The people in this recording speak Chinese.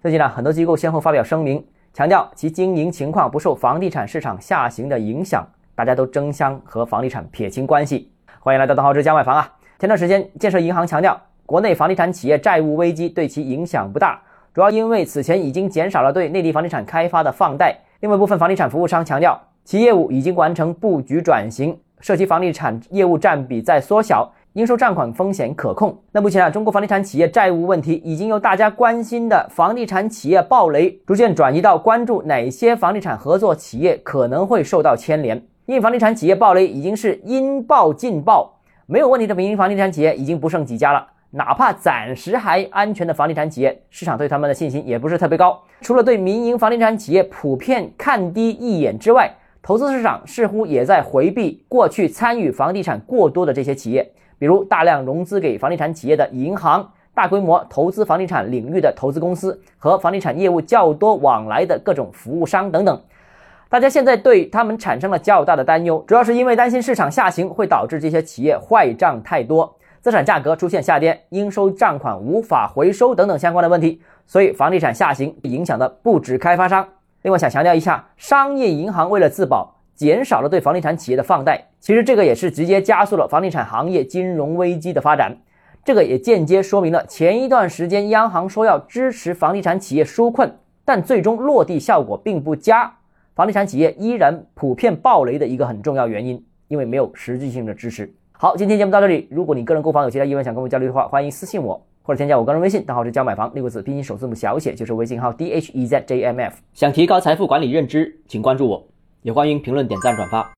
最近呢，很多机构先后发表声明，强调其经营情况不受房地产市场下行的影响，大家都争相和房地产撇清关系。欢迎来到邓浩之家买房啊！前段时间，建设银行强调，国内房地产企业债务危机对其影响不大，主要因为此前已经减少了对内地房地产开发的放贷。另外，部分房地产服务商强调，其业务已经完成布局转型，涉及房地产业务占比在缩小。应收账款风险可控。那目前啊，中国房地产企业债务问题已经由大家关心的房地产企业暴雷，逐渐转移到关注哪些房地产合作企业可能会受到牵连。因为房地产企业暴雷已经是应爆尽爆，没有问题的民营房地产企业已经不剩几家了。哪怕暂时还安全的房地产企业，市场对他们的信心也不是特别高。除了对民营房地产企业普遍看低一眼之外，投资市场似乎也在回避过去参与房地产过多的这些企业。比如大量融资给房地产企业的银行、大规模投资房地产领域的投资公司和房地产业务较多往来的各种服务商等等，大家现在对他们产生了较大的担忧，主要是因为担心市场下行会导致这些企业坏账太多，资产价格出现下跌，应收账款无法回收等等相关的问题，所以房地产下行影响的不止开发商。另外想强调一下，商业银行为了自保。减少了对房地产企业的放贷，其实这个也是直接加速了房地产行业金融危机的发展。这个也间接说明了前一段时间央行说要支持房地产企业纾困，但最终落地效果并不佳，房地产企业依然普遍暴雷的一个很重要原因，因为没有实际性的支持。好，今天节目到这里。如果你个人购房有其他疑问想跟我交流的话，欢迎私信我或者添加我个人微信，账号是教买房六个字拼音首字母小写就是微信号 d h e z j m f。想提高财富管理认知，请关注我。也欢迎评论、点赞、转发。